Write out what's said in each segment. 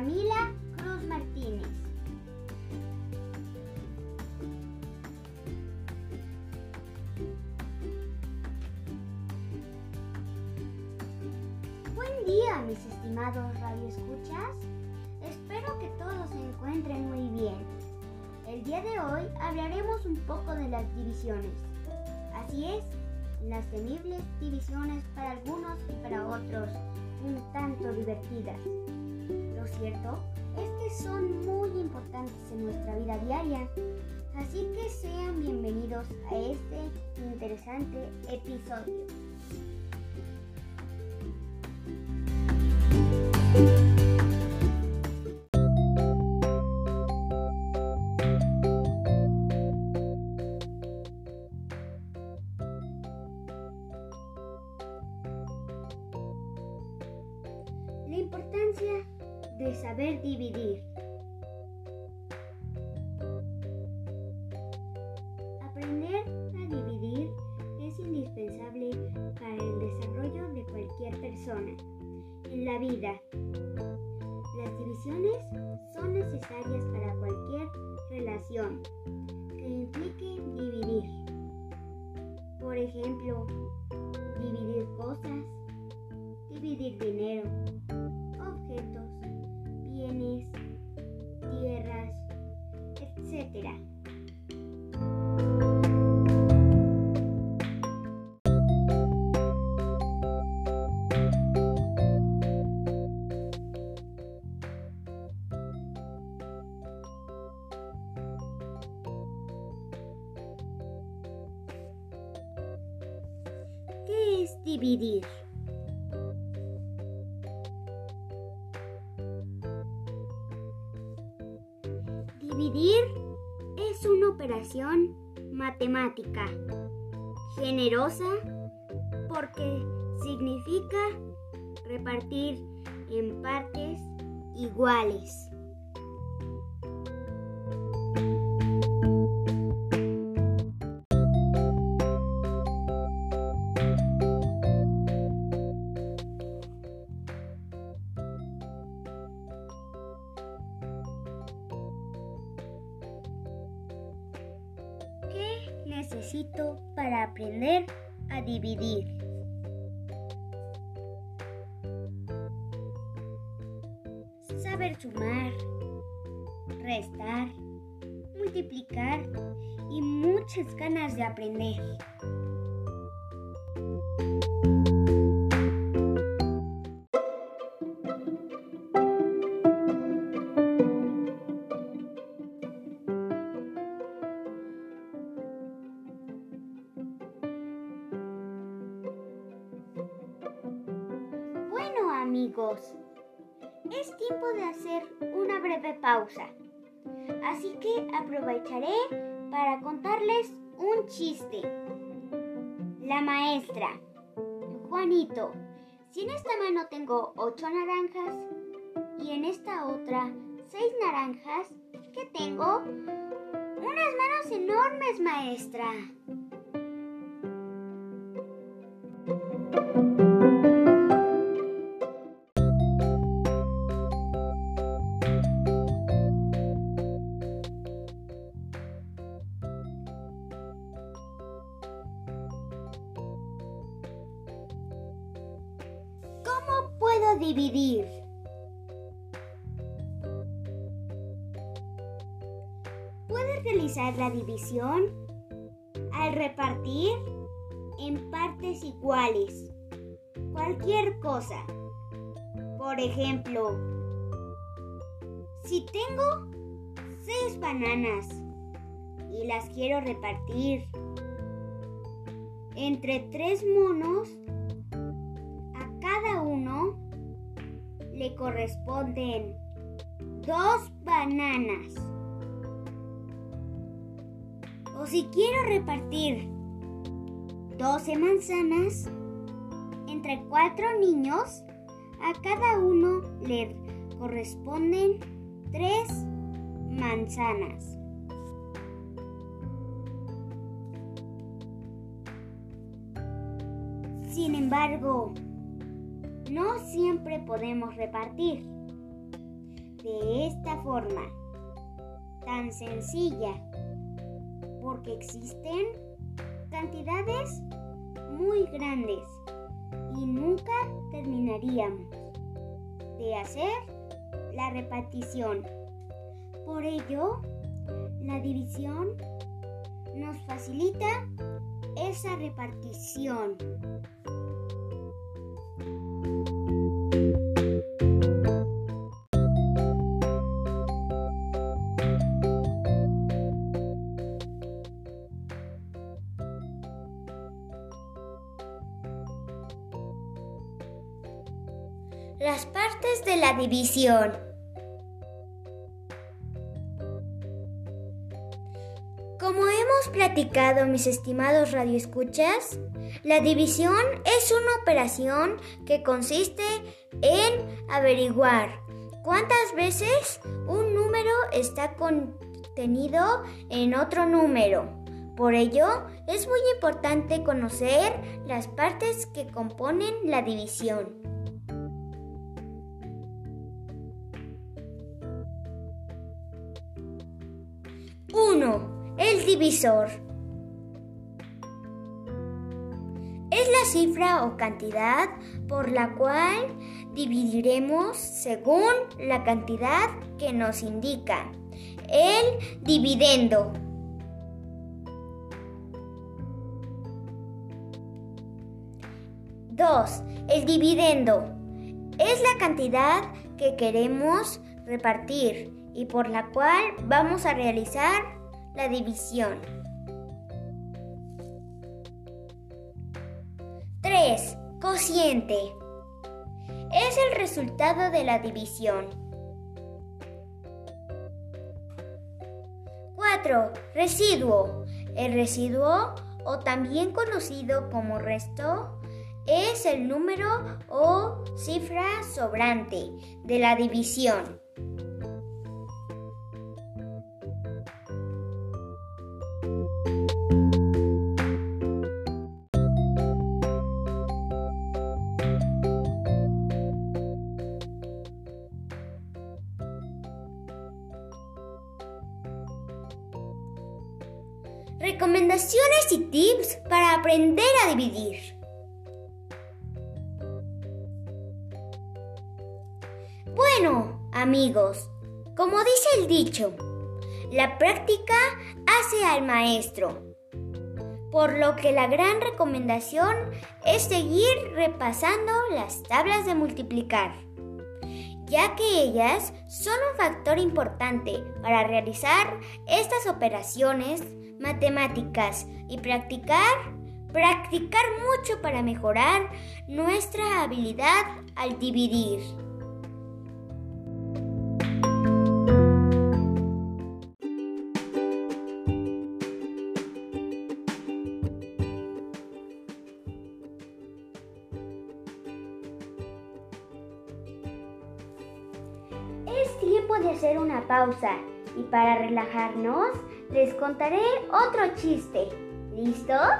Camila Cruz Martínez. Buen día mis estimados radioescuchas. Espero que todos se encuentren muy bien. El día de hoy hablaremos un poco de las divisiones. Así es, las temibles divisiones para algunos y para otros un tanto divertidas. Cierto es que son muy importantes en nuestra vida diaria, así que sean bienvenidos a este interesante episodio. Las divisiones son necesarias para cualquier relación que implique dividir. Por ejemplo, dividir? Dividir es una operación matemática generosa porque significa repartir en partes iguales. Necesito para aprender a dividir? Saber sumar, restar, multiplicar y muchas ganas de aprender. Una breve pausa. Así que aprovecharé para contarles un chiste. La maestra, Juanito, si en esta mano tengo ocho naranjas y en esta otra seis naranjas, ¿qué tengo? Unas manos enormes, maestra. Puedes realizar la división al repartir en partes iguales cualquier cosa. Por ejemplo, si tengo seis bananas y las quiero repartir entre tres monos, le corresponden dos bananas. O si quiero repartir 12 manzanas entre cuatro niños, a cada uno le corresponden tres manzanas. Sin embargo, no siempre podemos repartir. De esta forma, tan sencilla, porque existen cantidades muy grandes y nunca terminaríamos de hacer la repartición. Por ello, la división nos facilita esa repartición. División. Como hemos platicado, mis estimados radioescuchas, la división es una operación que consiste en averiguar cuántas veces un número está contenido en otro número. Por ello, es muy importante conocer las partes que componen la división. 1. El divisor. Es la cifra o cantidad por la cual dividiremos según la cantidad que nos indica el dividendo. Dos, el dividendo es la cantidad que queremos repartir y por la cual vamos a realizar la división. 3. Cociente. Es el resultado de la división. 4. Residuo. El residuo, o también conocido como resto, es el número o cifra sobrante de la división. Recomendaciones y tips para aprender a dividir. Bueno, amigos, como dice el dicho, la práctica hace al maestro. Por lo que la gran recomendación es seguir repasando las tablas de multiplicar, ya que ellas son un factor importante para realizar estas operaciones matemáticas y practicar, practicar mucho para mejorar nuestra habilidad al dividir. Es tiempo de hacer una pausa y para relajarnos les contaré otro chiste. ¿Listos?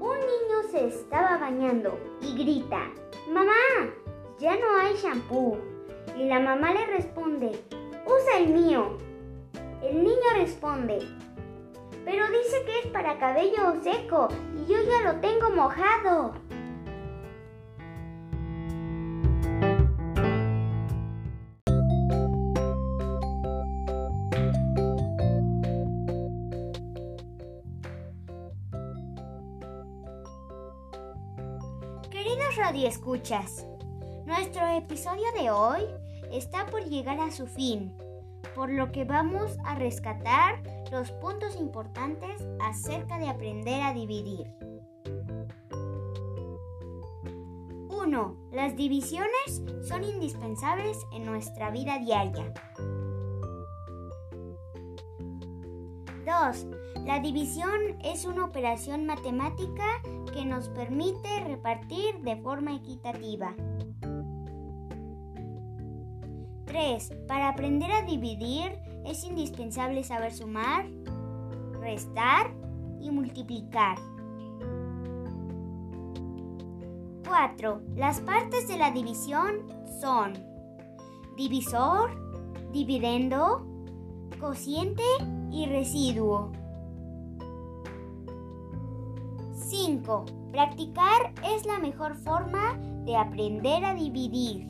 Un niño se estaba bañando y grita, Mamá, ya no hay shampoo. Y la mamá le responde, Usa el mío. El niño responde, pero dice que es para cabello seco y yo ya lo tengo mojado. Queridos radioescuchas, nuestro episodio de hoy está por llegar a su fin, por lo que vamos a rescatar los puntos importantes acerca de aprender a dividir. 1. Las divisiones son indispensables en nuestra vida diaria. 2. La división es una operación matemática que nos permite repartir de forma equitativa. 3. Para aprender a dividir es indispensable saber sumar, restar y multiplicar. 4. Las partes de la división son divisor, dividendo, cociente y residuo. 5. Practicar es la mejor forma de aprender a dividir.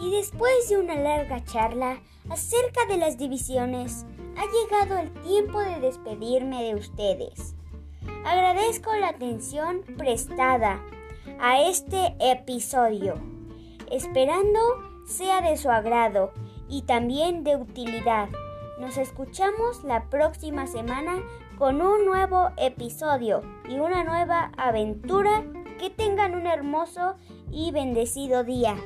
Y después de una larga charla acerca de las divisiones, ha llegado el tiempo de despedirme de ustedes. Agradezco la atención prestada a este episodio, esperando sea de su agrado y también de utilidad. Nos escuchamos la próxima semana con un nuevo episodio y una nueva aventura. Que tengan un hermoso y bendecido día.